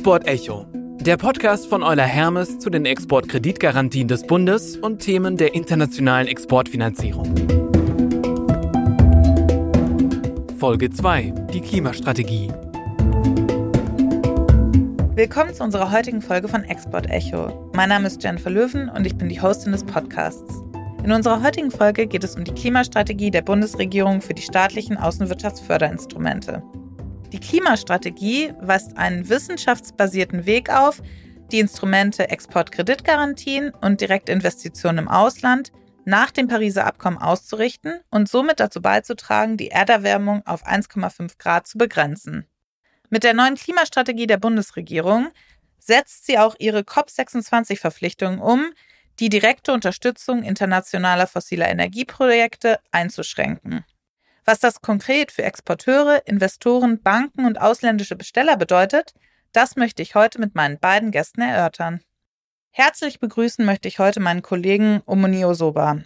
Export Echo, der Podcast von Euler Hermes zu den Exportkreditgarantien des Bundes und Themen der internationalen Exportfinanzierung. Folge 2: Die Klimastrategie. Willkommen zu unserer heutigen Folge von Export Echo. Mein Name ist Jennifer Löwen und ich bin die Hostin des Podcasts. In unserer heutigen Folge geht es um die Klimastrategie der Bundesregierung für die staatlichen Außenwirtschaftsförderinstrumente. Die Klimastrategie weist einen wissenschaftsbasierten Weg auf, die Instrumente Exportkreditgarantien und Direktinvestitionen im Ausland nach dem Pariser Abkommen auszurichten und somit dazu beizutragen, die Erderwärmung auf 1,5 Grad zu begrenzen. Mit der neuen Klimastrategie der Bundesregierung setzt sie auch ihre COP26-Verpflichtungen um, die direkte Unterstützung internationaler fossiler Energieprojekte einzuschränken. Was das konkret für Exporteure, Investoren, Banken und ausländische Besteller bedeutet, das möchte ich heute mit meinen beiden Gästen erörtern. Herzlich begrüßen möchte ich heute meinen Kollegen Omoni Osoba.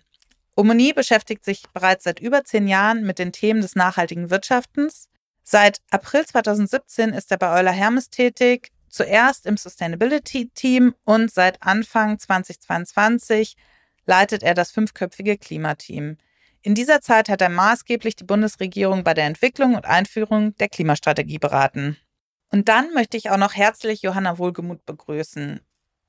Omoni beschäftigt sich bereits seit über zehn Jahren mit den Themen des nachhaltigen Wirtschaftens. Seit April 2017 ist er bei Euler Hermes tätig, zuerst im Sustainability Team und seit Anfang 2022 leitet er das fünfköpfige Klimateam. In dieser Zeit hat er maßgeblich die Bundesregierung bei der Entwicklung und Einführung der Klimastrategie beraten. Und dann möchte ich auch noch herzlich Johanna Wohlgemuth begrüßen.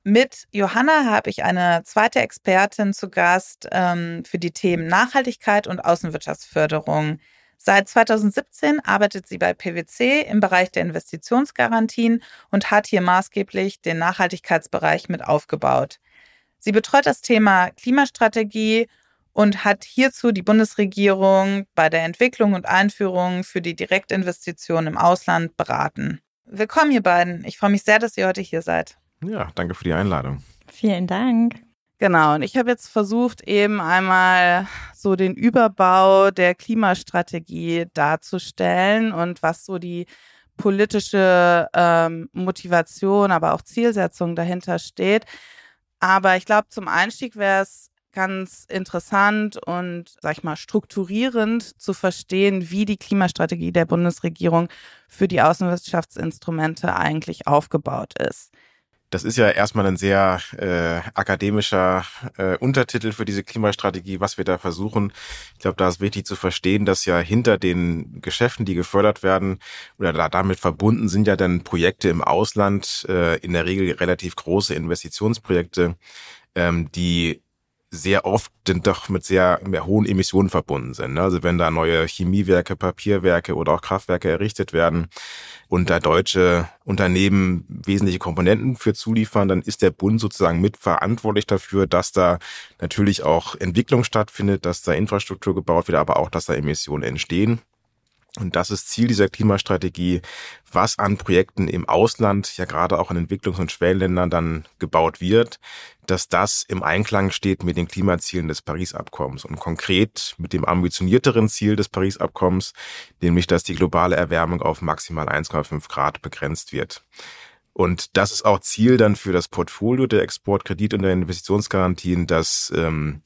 Mit Johanna habe ich eine zweite Expertin zu Gast ähm, für die Themen Nachhaltigkeit und Außenwirtschaftsförderung. Seit 2017 arbeitet sie bei PwC im Bereich der Investitionsgarantien und hat hier maßgeblich den Nachhaltigkeitsbereich mit aufgebaut. Sie betreut das Thema Klimastrategie und hat hierzu die Bundesregierung bei der Entwicklung und Einführung für die Direktinvestitionen im Ausland beraten. Willkommen, ihr beiden. Ich freue mich sehr, dass ihr heute hier seid. Ja, danke für die Einladung. Vielen Dank. Genau, und ich habe jetzt versucht, eben einmal so den Überbau der Klimastrategie darzustellen und was so die politische ähm, Motivation, aber auch Zielsetzung dahinter steht. Aber ich glaube, zum Einstieg wäre es ganz interessant und, sag ich mal, strukturierend zu verstehen, wie die Klimastrategie der Bundesregierung für die Außenwirtschaftsinstrumente eigentlich aufgebaut ist. Das ist ja erstmal ein sehr äh, akademischer äh, Untertitel für diese Klimastrategie, was wir da versuchen. Ich glaube, da ist wichtig zu verstehen, dass ja hinter den Geschäften, die gefördert werden oder da damit verbunden sind ja dann Projekte im Ausland, äh, in der Regel relativ große Investitionsprojekte, ähm, die sehr oft sind doch mit sehr mehr hohen Emissionen verbunden sind. Ne? Also wenn da neue Chemiewerke, Papierwerke oder auch Kraftwerke errichtet werden und da deutsche Unternehmen wesentliche Komponenten für zuliefern, dann ist der Bund sozusagen mitverantwortlich dafür, dass da natürlich auch Entwicklung stattfindet, dass da Infrastruktur gebaut wird, aber auch, dass da Emissionen entstehen. Und das ist Ziel dieser Klimastrategie, was an Projekten im Ausland, ja gerade auch in Entwicklungs- und Schwellenländern dann gebaut wird, dass das im Einklang steht mit den Klimazielen des Paris-Abkommens und konkret mit dem ambitionierteren Ziel des Paris-Abkommens, nämlich dass die globale Erwärmung auf maximal 1,5 Grad begrenzt wird. Und das ist auch Ziel dann für das Portfolio der Exportkredit- und der Investitionsgarantien, dass ähm,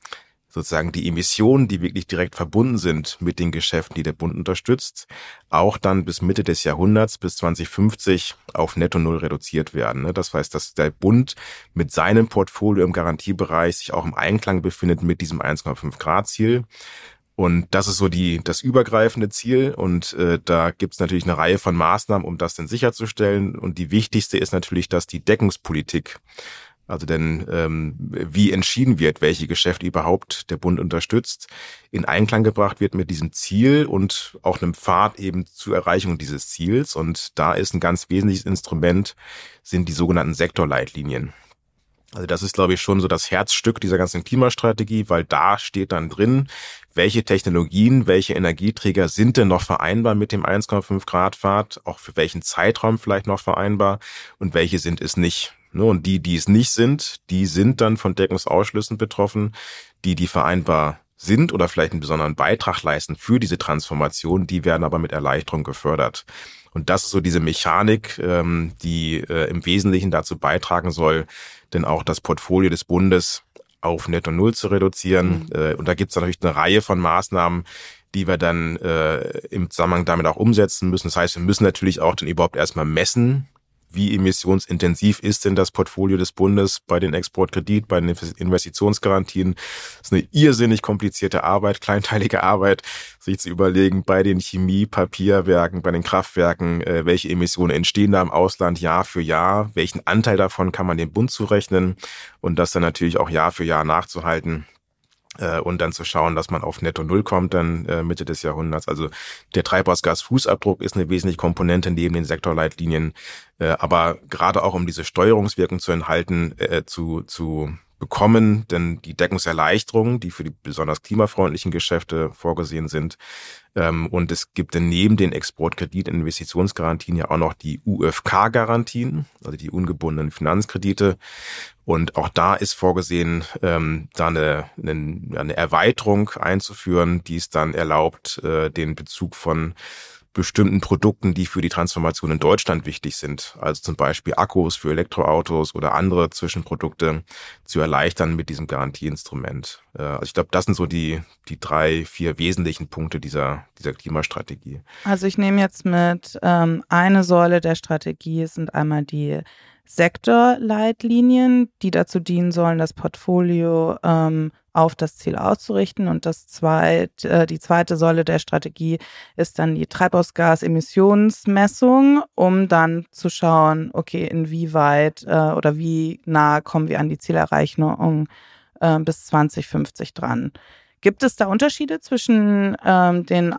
sozusagen die Emissionen, die wirklich direkt verbunden sind mit den Geschäften, die der Bund unterstützt, auch dann bis Mitte des Jahrhunderts, bis 2050 auf Netto Null reduziert werden. Ne? Das heißt, dass der Bund mit seinem Portfolio im Garantiebereich sich auch im Einklang befindet mit diesem 1,5 Grad Ziel. Und das ist so die, das übergreifende Ziel. Und äh, da gibt es natürlich eine Reihe von Maßnahmen, um das dann sicherzustellen. Und die wichtigste ist natürlich, dass die Deckungspolitik also denn ähm, wie entschieden wird, welche Geschäfte überhaupt der Bund unterstützt, in Einklang gebracht wird mit diesem Ziel und auch einem Pfad eben zur Erreichung dieses Ziels. Und da ist ein ganz wesentliches Instrument, sind die sogenannten Sektorleitlinien. Also das ist, glaube ich, schon so das Herzstück dieser ganzen Klimastrategie, weil da steht dann drin, welche Technologien, welche Energieträger sind denn noch vereinbar mit dem 1,5 Grad Pfad, auch für welchen Zeitraum vielleicht noch vereinbar und welche sind es nicht. Ne, und die, die es nicht sind, die sind dann von Deckungsausschlüssen betroffen, die, die vereinbar sind oder vielleicht einen besonderen Beitrag leisten für diese Transformation, die werden aber mit Erleichterung gefördert. Und das ist so diese Mechanik, ähm, die äh, im Wesentlichen dazu beitragen soll, denn auch das Portfolio des Bundes auf Netto Null zu reduzieren. Mhm. Äh, und da gibt es natürlich eine Reihe von Maßnahmen, die wir dann äh, im Zusammenhang damit auch umsetzen müssen. Das heißt, wir müssen natürlich auch dann überhaupt erstmal messen, wie emissionsintensiv ist denn das Portfolio des Bundes bei den Exportkredit, bei den Investitionsgarantien. Das ist eine irrsinnig komplizierte Arbeit, kleinteilige Arbeit, sich zu überlegen, bei den Chemie, Papierwerken, bei den Kraftwerken, äh, welche Emissionen entstehen da im Ausland Jahr für Jahr, welchen Anteil davon kann man dem Bund zurechnen? Und das dann natürlich auch Jahr für Jahr nachzuhalten und dann zu schauen, dass man auf Netto Null kommt dann äh, Mitte des Jahrhunderts. Also der Treibhausgasfußabdruck ist eine wesentliche Komponente neben den Sektorleitlinien, äh, aber gerade auch um diese Steuerungswirkung zu enthalten, äh, zu, zu bekommen, denn die Deckungserleichterungen, die für die besonders klimafreundlichen Geschäfte vorgesehen sind, ähm, und es gibt neben den Exportkredit-Investitionsgarantien ja auch noch die UFK-Garantien, also die ungebundenen Finanzkredite. Und auch da ist vorgesehen, ähm, da eine, eine, eine Erweiterung einzuführen, die es dann erlaubt, äh, den Bezug von bestimmten Produkten, die für die Transformation in Deutschland wichtig sind, also zum Beispiel Akkus für Elektroautos oder andere Zwischenprodukte, zu erleichtern mit diesem Garantieinstrument. Äh, also ich glaube, das sind so die, die drei, vier wesentlichen Punkte dieser, dieser Klimastrategie. Also ich nehme jetzt mit, ähm, eine Säule der Strategie sind einmal die Sektorleitlinien, die dazu dienen sollen, das Portfolio ähm, auf das Ziel auszurichten. Und das zweit, äh, die zweite Säule der Strategie ist dann die Treibhausgasemissionsmessung, um dann zu schauen, okay, inwieweit äh, oder wie nah kommen wir an die Zielerreichung äh, bis 2050 dran. Gibt es da Unterschiede zwischen ähm, den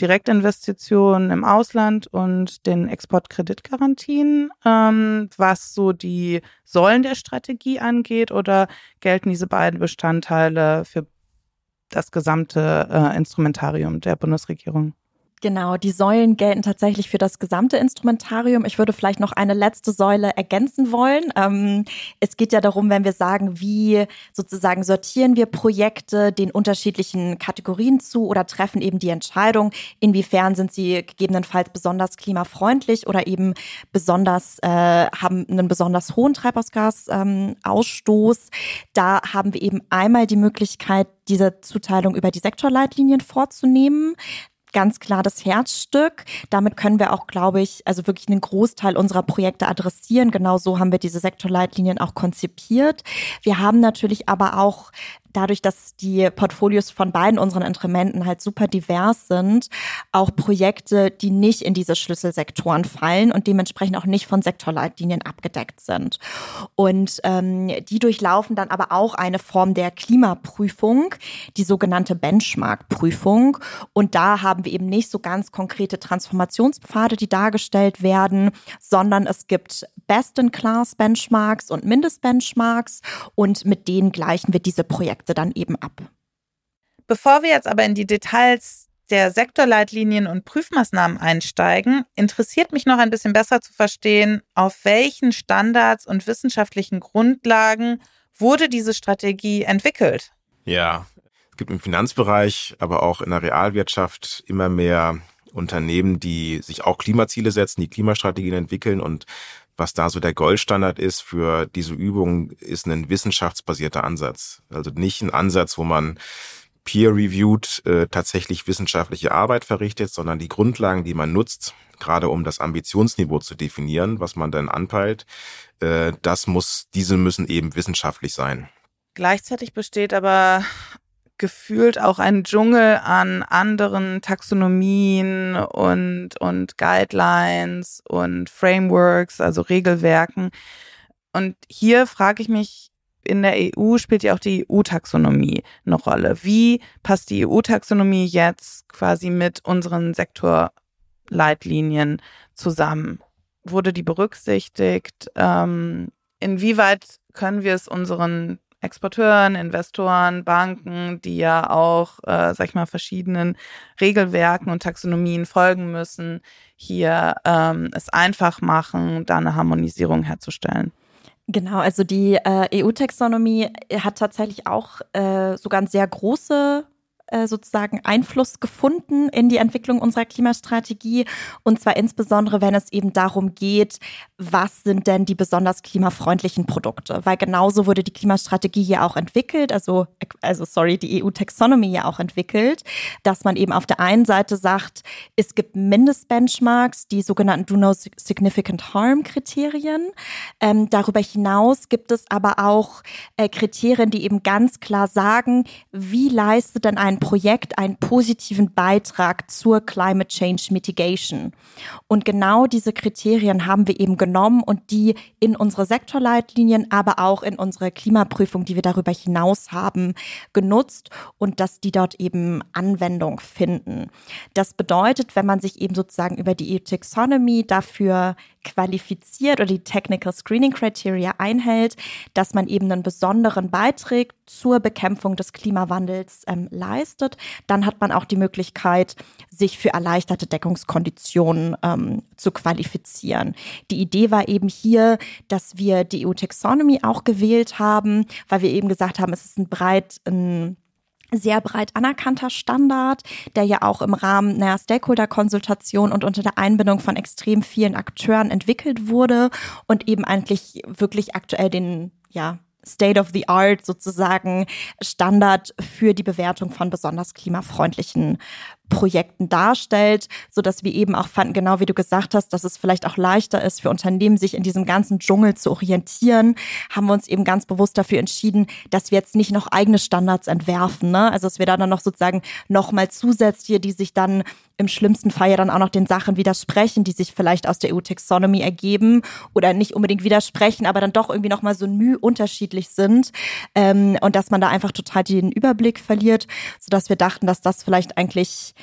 Direktinvestitionen im Ausland und den Exportkreditgarantien, ähm, was so die Säulen der Strategie angeht, oder gelten diese beiden Bestandteile für das gesamte äh, Instrumentarium der Bundesregierung? Genau, die Säulen gelten tatsächlich für das gesamte Instrumentarium. Ich würde vielleicht noch eine letzte Säule ergänzen wollen. Ähm, es geht ja darum, wenn wir sagen, wie sozusagen sortieren wir Projekte den unterschiedlichen Kategorien zu oder treffen eben die Entscheidung, inwiefern sind sie gegebenenfalls besonders klimafreundlich oder eben besonders äh, haben einen besonders hohen Treibhausgasausstoß. Ähm, da haben wir eben einmal die Möglichkeit, diese Zuteilung über die Sektorleitlinien vorzunehmen ganz klar das Herzstück. Damit können wir auch, glaube ich, also wirklich einen Großteil unserer Projekte adressieren. Genau so haben wir diese Sektorleitlinien auch konzipiert. Wir haben natürlich aber auch dadurch, dass die Portfolios von beiden unseren Instrumenten halt super divers sind, auch Projekte, die nicht in diese Schlüsselsektoren fallen und dementsprechend auch nicht von Sektorleitlinien abgedeckt sind. Und ähm, die durchlaufen dann aber auch eine Form der Klimaprüfung, die sogenannte Benchmark-Prüfung. Und da haben wir eben nicht so ganz konkrete Transformationspfade, die dargestellt werden, sondern es gibt Best-in-Class-Benchmarks und Mindest-Benchmarks und mit denen gleichen wir diese Projekte Projekte dann eben ab. Bevor wir jetzt aber in die Details der Sektorleitlinien und Prüfmaßnahmen einsteigen, interessiert mich noch ein bisschen besser zu verstehen, auf welchen Standards und wissenschaftlichen Grundlagen wurde diese Strategie entwickelt. Ja, es gibt im Finanzbereich, aber auch in der Realwirtschaft immer mehr Unternehmen, die sich auch Klimaziele setzen, die Klimastrategien entwickeln und was da so der Goldstandard ist für diese Übung, ist ein wissenschaftsbasierter Ansatz. Also nicht ein Ansatz, wo man peer-reviewed äh, tatsächlich wissenschaftliche Arbeit verrichtet, sondern die Grundlagen, die man nutzt, gerade um das Ambitionsniveau zu definieren, was man dann anpeilt, äh, das muss, diese müssen eben wissenschaftlich sein. Gleichzeitig besteht aber gefühlt auch ein Dschungel an anderen Taxonomien und, und Guidelines und Frameworks, also Regelwerken. Und hier frage ich mich, in der EU spielt ja auch die EU-Taxonomie eine Rolle. Wie passt die EU-Taxonomie jetzt quasi mit unseren Sektorleitlinien zusammen? Wurde die berücksichtigt? Ähm, inwieweit können wir es unseren Exporteuren, Investoren, Banken, die ja auch, äh, sag ich mal, verschiedenen Regelwerken und Taxonomien folgen müssen, hier ähm, es einfach machen, da eine Harmonisierung herzustellen. Genau, also die äh, EU-Taxonomie hat tatsächlich auch äh, sogar eine sehr große äh, sozusagen Einfluss gefunden in die Entwicklung unserer Klimastrategie. Und zwar insbesondere, wenn es eben darum geht, was sind denn die besonders klimafreundlichen Produkte? Weil genauso wurde die Klimastrategie ja auch entwickelt, also, also sorry, die EU-Taxonomy ja auch entwickelt, dass man eben auf der einen Seite sagt, es gibt Mindestbenchmarks, die sogenannten Do No Significant Harm Kriterien. Ähm, darüber hinaus gibt es aber auch äh, Kriterien, die eben ganz klar sagen, wie leistet denn ein Projekt einen positiven Beitrag zur Climate Change Mitigation? Und genau diese Kriterien haben wir eben genommen und die in unsere Sektorleitlinien, aber auch in unsere Klimaprüfung, die wir darüber hinaus haben, genutzt und dass die dort eben Anwendung finden. Das bedeutet, wenn man sich eben sozusagen über die EU-Taxonomy dafür qualifiziert oder die Technical Screening Criteria einhält, dass man eben einen besonderen Beitrag zur Bekämpfung des Klimawandels ähm, leistet, dann hat man auch die Möglichkeit, sich für erleichterte Deckungskonditionen ähm, zu qualifizieren. Die Idee war eben hier, dass wir die EU-Taxonomy auch gewählt haben, weil wir eben gesagt haben, es ist ein breit ein sehr breit anerkannter Standard, der ja auch im Rahmen einer Stakeholder-Konsultation und unter der Einbindung von extrem vielen Akteuren entwickelt wurde und eben eigentlich wirklich aktuell den, ja, State of the Art sozusagen Standard für die Bewertung von besonders klimafreundlichen Projekten darstellt, so dass wir eben auch fanden, genau wie du gesagt hast, dass es vielleicht auch leichter ist für Unternehmen, sich in diesem ganzen Dschungel zu orientieren, haben wir uns eben ganz bewusst dafür entschieden, dass wir jetzt nicht noch eigene Standards entwerfen, ne? Also dass wir da dann noch sozusagen nochmal zusätzliche, die sich dann im schlimmsten Fall ja dann auch noch den Sachen widersprechen, die sich vielleicht aus der EU-Taxonomy ergeben oder nicht unbedingt widersprechen, aber dann doch irgendwie nochmal so müh unterschiedlich sind ähm, und dass man da einfach total den Überblick verliert, sodass wir dachten, dass das vielleicht eigentlich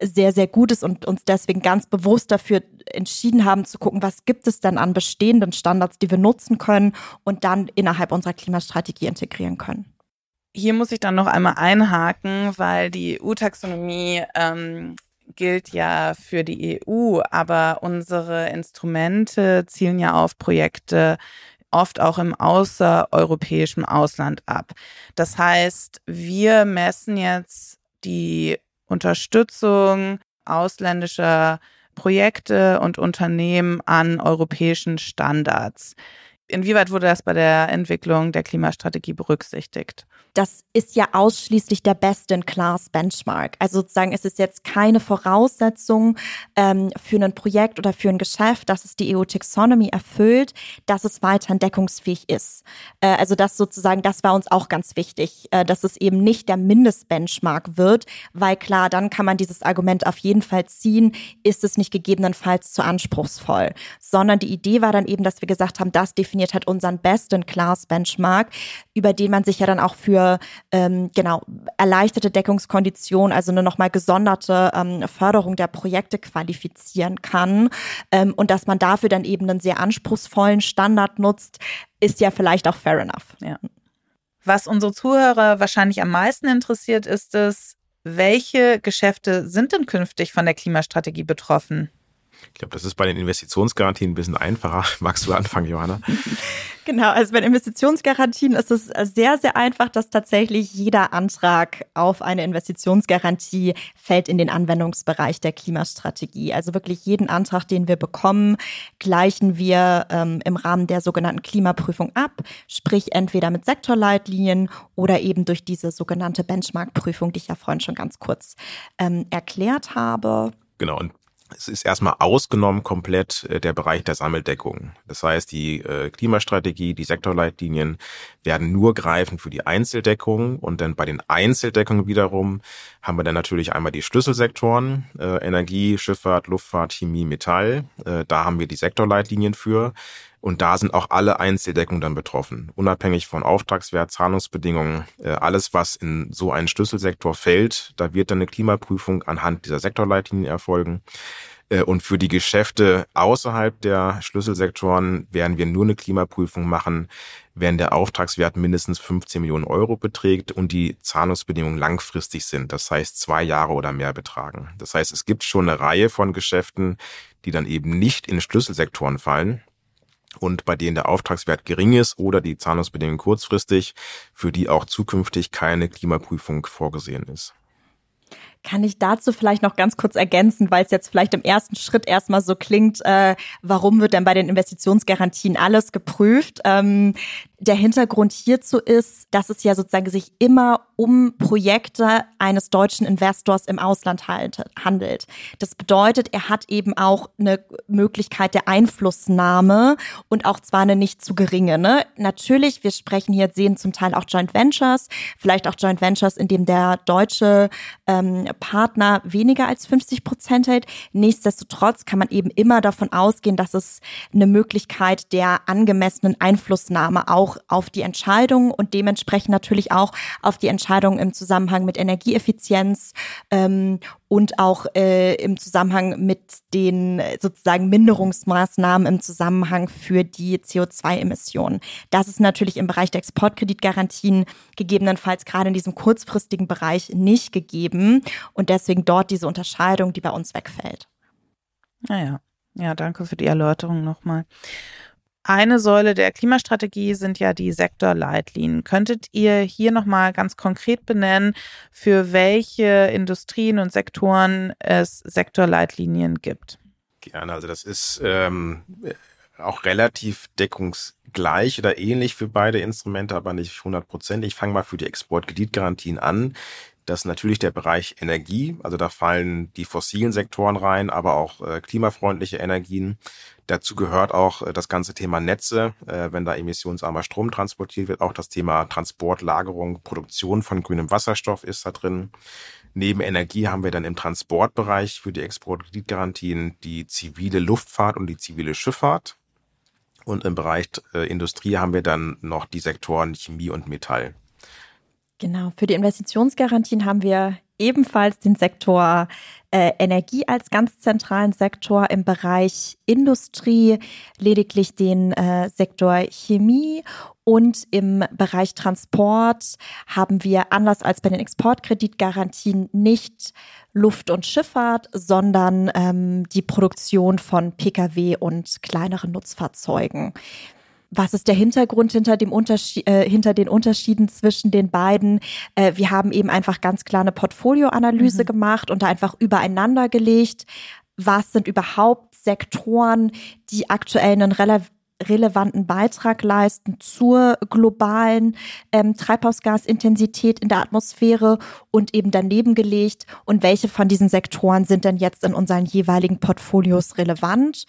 sehr, sehr gut ist und uns deswegen ganz bewusst dafür entschieden haben zu gucken, was gibt es denn an bestehenden Standards, die wir nutzen können und dann innerhalb unserer Klimastrategie integrieren können. Hier muss ich dann noch einmal einhaken, weil die EU-Taxonomie ähm, gilt ja für die EU, aber unsere Instrumente zielen ja auf Projekte oft auch im außereuropäischen Ausland ab. Das heißt, wir messen jetzt die Unterstützung ausländischer Projekte und Unternehmen an europäischen Standards. Inwieweit wurde das bei der Entwicklung der Klimastrategie berücksichtigt? Das ist ja ausschließlich der Best-in-Class-Benchmark. Also sozusagen ist es jetzt keine Voraussetzung ähm, für ein Projekt oder für ein Geschäft, dass es die EU-Taxonomy erfüllt, dass es weiterhin deckungsfähig ist. Äh, also das sozusagen, das war uns auch ganz wichtig, äh, dass es eben nicht der Mindest-Benchmark wird, weil klar, dann kann man dieses Argument auf jeden Fall ziehen, ist es nicht gegebenenfalls zu anspruchsvoll, sondern die Idee war dann eben, dass wir gesagt haben, das definiert halt unseren Best-in-Class-Benchmark, über den man sich ja dann auch für ähm, genau erleichterte Deckungskonditionen, also eine nochmal gesonderte ähm, Förderung der Projekte qualifizieren kann ähm, und dass man dafür dann eben einen sehr anspruchsvollen Standard nutzt, ist ja vielleicht auch fair enough. Ja. Was unsere Zuhörer wahrscheinlich am meisten interessiert, ist es, welche Geschäfte sind denn künftig von der Klimastrategie betroffen? Ich glaube, das ist bei den Investitionsgarantien ein bisschen einfacher. Magst du anfangen, Johanna? Genau, also bei Investitionsgarantien ist es sehr, sehr einfach, dass tatsächlich jeder Antrag auf eine Investitionsgarantie fällt in den Anwendungsbereich der Klimastrategie. Also wirklich jeden Antrag, den wir bekommen, gleichen wir ähm, im Rahmen der sogenannten Klimaprüfung ab, sprich entweder mit Sektorleitlinien oder eben durch diese sogenannte Benchmark-Prüfung, die ich ja vorhin schon ganz kurz ähm, erklärt habe. Genau, und es ist erstmal ausgenommen komplett äh, der Bereich der Sammeldeckung. Das heißt, die äh, Klimastrategie, die Sektorleitlinien werden nur greifen für die Einzeldeckung und dann bei den Einzeldeckungen wiederum haben wir dann natürlich einmal die Schlüsselsektoren, äh, Energie, Schifffahrt, Luftfahrt, Chemie, Metall. Da haben wir die Sektorleitlinien für. Und da sind auch alle Einzeldeckungen dann betroffen, unabhängig von Auftragswert, Zahlungsbedingungen. Äh, alles, was in so einen Schlüsselsektor fällt, da wird dann eine Klimaprüfung anhand dieser Sektorleitlinien erfolgen. Äh, und für die Geschäfte außerhalb der Schlüsselsektoren werden wir nur eine Klimaprüfung machen, wenn der Auftragswert mindestens 15 Millionen Euro beträgt und die Zahlungsbedingungen langfristig sind, das heißt zwei Jahre oder mehr betragen. Das heißt, es gibt schon eine Reihe von Geschäften, die dann eben nicht in Schlüsselsektoren fallen und bei denen der Auftragswert gering ist oder die Zahlungsbedingungen kurzfristig, für die auch zukünftig keine Klimaprüfung vorgesehen ist. Kann ich dazu vielleicht noch ganz kurz ergänzen, weil es jetzt vielleicht im ersten Schritt erstmal so klingt, äh, warum wird denn bei den Investitionsgarantien alles geprüft? Ähm, der Hintergrund hierzu ist, dass es ja sozusagen sich immer um Projekte eines deutschen Investors im Ausland handelt. Das bedeutet, er hat eben auch eine Möglichkeit der Einflussnahme und auch zwar eine nicht zu geringe. Ne? Natürlich, wir sprechen hier, sehen zum Teil auch Joint Ventures, vielleicht auch Joint Ventures, in dem der deutsche ähm, Partner weniger als 50 Prozent hält. Nichtsdestotrotz kann man eben immer davon ausgehen, dass es eine Möglichkeit der angemessenen Einflussnahme auch auf die Entscheidungen und dementsprechend natürlich auch auf die Entscheidungen im Zusammenhang mit Energieeffizienz ähm, und auch äh, im Zusammenhang mit den sozusagen Minderungsmaßnahmen im Zusammenhang für die CO2-Emissionen. Das ist natürlich im Bereich der Exportkreditgarantien gegebenenfalls gerade in diesem kurzfristigen Bereich nicht gegeben und deswegen dort diese Unterscheidung, die bei uns wegfällt. Naja, ja, danke für die Erläuterung nochmal. Eine Säule der Klimastrategie sind ja die Sektorleitlinien. Könntet ihr hier nochmal ganz konkret benennen, für welche Industrien und Sektoren es Sektorleitlinien gibt? Gerne, also das ist ähm, auch relativ deckungsgleich oder ähnlich für beide Instrumente, aber nicht 100 Prozent. Ich fange mal für die Exportkreditgarantien an. Das ist natürlich der Bereich Energie, also da fallen die fossilen Sektoren rein, aber auch äh, klimafreundliche Energien. Dazu gehört auch äh, das ganze Thema Netze, äh, wenn da emissionsarmer Strom transportiert wird. Auch das Thema Transport, Lagerung, Produktion von grünem Wasserstoff ist da drin. Neben Energie haben wir dann im Transportbereich für die Exportkreditgarantien die zivile Luftfahrt und die zivile Schifffahrt. Und im Bereich äh, Industrie haben wir dann noch die Sektoren Chemie und Metall. Genau, für die Investitionsgarantien haben wir ebenfalls den Sektor äh, Energie als ganz zentralen Sektor im Bereich Industrie, lediglich den äh, Sektor Chemie und im Bereich Transport haben wir anders als bei den Exportkreditgarantien nicht Luft- und Schifffahrt, sondern ähm, die Produktion von Pkw und kleineren Nutzfahrzeugen. Was ist der Hintergrund hinter dem Unterschied, äh, hinter den Unterschieden zwischen den beiden? Äh, wir haben eben einfach ganz klar eine Portfolioanalyse mhm. gemacht und da einfach übereinander gelegt. Was sind überhaupt Sektoren, die aktuell einen rele relevanten Beitrag leisten zur globalen ähm, Treibhausgasintensität in der Atmosphäre und eben daneben gelegt und welche von diesen Sektoren sind denn jetzt in unseren jeweiligen Portfolios relevant.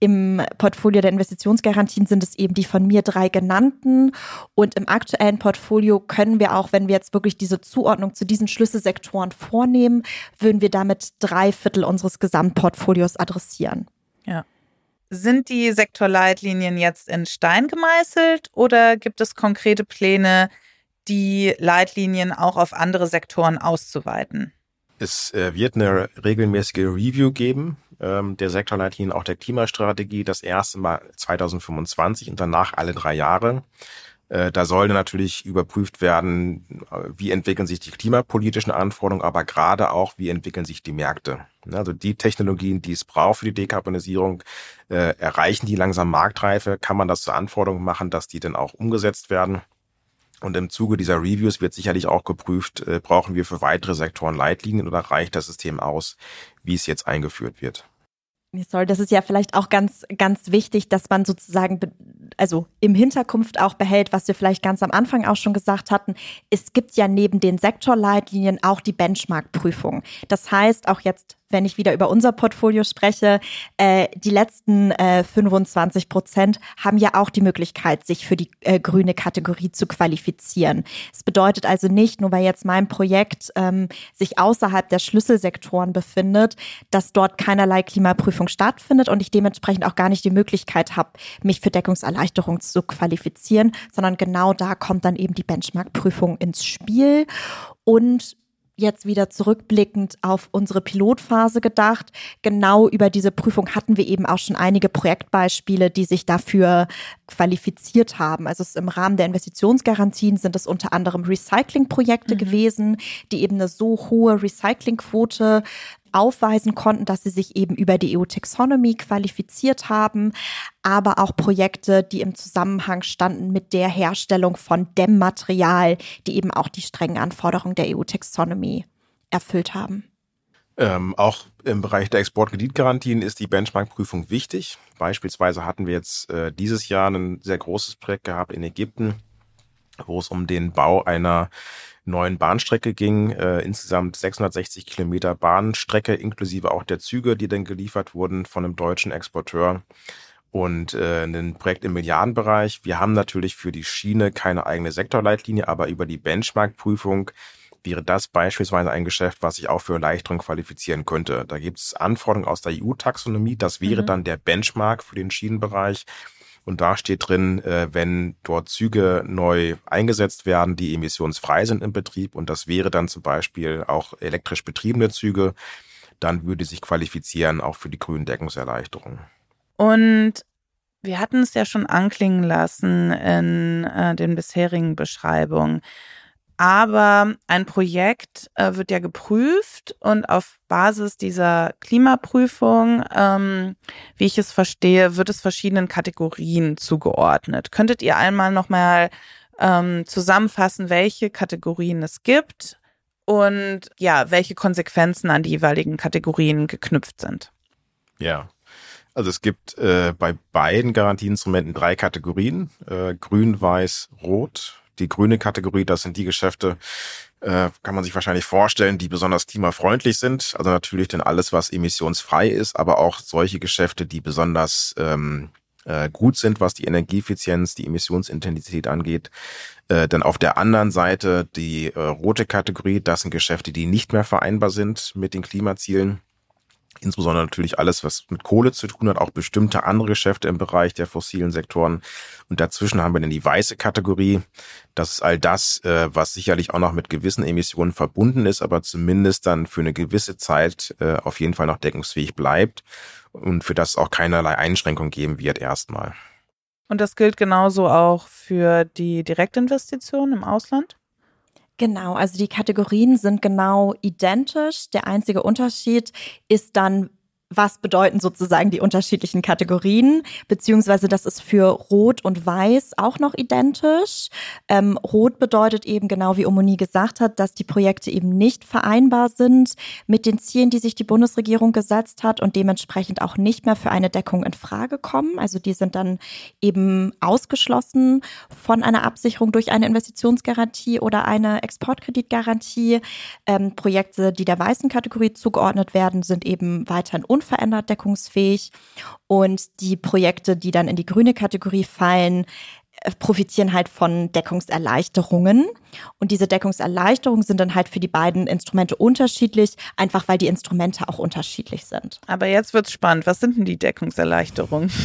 Im Portfolio der Investitionsgarantien sind es eben die von mir drei genannten. Und im aktuellen Portfolio können wir auch, wenn wir jetzt wirklich diese Zuordnung zu diesen Schlüsselsektoren vornehmen, würden wir damit drei Viertel unseres Gesamtportfolios adressieren. Ja. Sind die Sektorleitlinien jetzt in Stein gemeißelt oder gibt es konkrete Pläne, die Leitlinien auch auf andere Sektoren auszuweiten? Es äh, wird eine regelmäßige Review geben ähm, der Sektorleitlinien, auch der Klimastrategie, das erste Mal 2025 und danach alle drei Jahre. Äh, da soll natürlich überprüft werden, wie entwickeln sich die klimapolitischen Anforderungen, aber gerade auch, wie entwickeln sich die Märkte. Also die Technologien, die es braucht für die Dekarbonisierung, äh, erreichen die langsam Marktreife? Kann man das zur Anforderung machen, dass die dann auch umgesetzt werden? Und im Zuge dieser Reviews wird sicherlich auch geprüft, äh, brauchen wir für weitere Sektoren Leitlinien oder reicht das System aus, wie es jetzt eingeführt wird? Sorry, das ist ja vielleicht auch ganz, ganz wichtig, dass man sozusagen, also im Hinterkunft auch behält, was wir vielleicht ganz am Anfang auch schon gesagt hatten. Es gibt ja neben den Sektorleitlinien auch die Benchmark-Prüfung. Das heißt, auch jetzt wenn ich wieder über unser Portfolio spreche, äh, die letzten äh, 25 Prozent haben ja auch die Möglichkeit, sich für die äh, grüne Kategorie zu qualifizieren. Es bedeutet also nicht, nur weil jetzt mein Projekt ähm, sich außerhalb der Schlüsselsektoren befindet, dass dort keinerlei Klimaprüfung stattfindet und ich dementsprechend auch gar nicht die Möglichkeit habe, mich für Deckungserleichterung zu qualifizieren, sondern genau da kommt dann eben die Benchmark-Prüfung ins Spiel. Und jetzt wieder zurückblickend auf unsere Pilotphase gedacht. Genau über diese Prüfung hatten wir eben auch schon einige Projektbeispiele, die sich dafür qualifiziert haben. Also im Rahmen der Investitionsgarantien sind es unter anderem Recyclingprojekte mhm. gewesen, die eben eine so hohe Recyclingquote aufweisen konnten, dass sie sich eben über die EU-Taxonomy qualifiziert haben, aber auch Projekte, die im Zusammenhang standen mit der Herstellung von Dämmmaterial, die eben auch die strengen Anforderungen der EU-Taxonomy erfüllt haben. Ähm, auch im Bereich der Exportkreditgarantien ist die Benchmark-Prüfung wichtig. Beispielsweise hatten wir jetzt äh, dieses Jahr ein sehr großes Projekt gehabt in Ägypten, wo es um den Bau einer neuen Bahnstrecke ging. Äh, insgesamt 660 Kilometer Bahnstrecke, inklusive auch der Züge, die dann geliefert wurden von einem deutschen Exporteur. Und äh, ein Projekt im Milliardenbereich. Wir haben natürlich für die Schiene keine eigene Sektorleitlinie, aber über die Benchmark-Prüfung wäre das beispielsweise ein Geschäft, was sich auch für Erleichterung qualifizieren könnte. Da gibt es Anforderungen aus der EU-Taxonomie. Das wäre mhm. dann der Benchmark für den Schienenbereich. Und da steht drin, äh, wenn dort Züge neu eingesetzt werden, die emissionsfrei sind im Betrieb, und das wäre dann zum Beispiel auch elektrisch betriebene Züge, dann würde sich qualifizieren auch für die grünen Deckungserleichterungen. Und wir hatten es ja schon anklingen lassen in äh, den bisherigen Beschreibungen. Aber ein Projekt äh, wird ja geprüft und auf Basis dieser Klimaprüfung, ähm, wie ich es verstehe, wird es verschiedenen Kategorien zugeordnet. Könntet ihr einmal nochmal ähm, zusammenfassen, welche Kategorien es gibt und ja, welche Konsequenzen an die jeweiligen Kategorien geknüpft sind? Ja. Also es gibt äh, bei beiden Garantieinstrumenten drei Kategorien, äh, grün, weiß, rot die grüne Kategorie, das sind die Geschäfte, äh, kann man sich wahrscheinlich vorstellen, die besonders klimafreundlich sind. Also natürlich dann alles, was emissionsfrei ist, aber auch solche Geschäfte, die besonders ähm, äh, gut sind, was die Energieeffizienz, die Emissionsintensität angeht. Äh, dann auf der anderen Seite die äh, rote Kategorie, das sind Geschäfte, die nicht mehr vereinbar sind mit den Klimazielen insbesondere natürlich alles, was mit Kohle zu tun hat, auch bestimmte andere Geschäfte im Bereich der fossilen Sektoren. Und dazwischen haben wir dann die weiße Kategorie. Das ist all das, äh, was sicherlich auch noch mit gewissen Emissionen verbunden ist, aber zumindest dann für eine gewisse Zeit äh, auf jeden Fall noch deckungsfähig bleibt und für das auch keinerlei Einschränkung geben wird erstmal. Und das gilt genauso auch für die Direktinvestitionen im Ausland? Genau, also die Kategorien sind genau identisch. Der einzige Unterschied ist dann, was bedeuten sozusagen die unterschiedlichen Kategorien, beziehungsweise das ist für Rot und Weiß auch noch identisch. Ähm, Rot bedeutet eben genau wie Omoni gesagt hat, dass die Projekte eben nicht vereinbar sind mit den Zielen, die sich die Bundesregierung gesetzt hat und dementsprechend auch nicht mehr für eine Deckung in Frage kommen. Also die sind dann eben ausgeschlossen von einer Absicherung durch eine Investitionsgarantie oder eine Exportkreditgarantie. Ähm, Projekte, die der weißen Kategorie zugeordnet werden, sind eben weiterhin unverändert deckungsfähig. Und die Projekte, die dann in die grüne Kategorie fallen, äh, profitieren halt von Deckungserleichterungen. Und diese Deckungserleichterungen sind dann halt für die beiden Instrumente unterschiedlich, einfach weil die Instrumente auch unterschiedlich sind. Aber jetzt wird's spannend. Was sind denn die Deckungserleichterungen?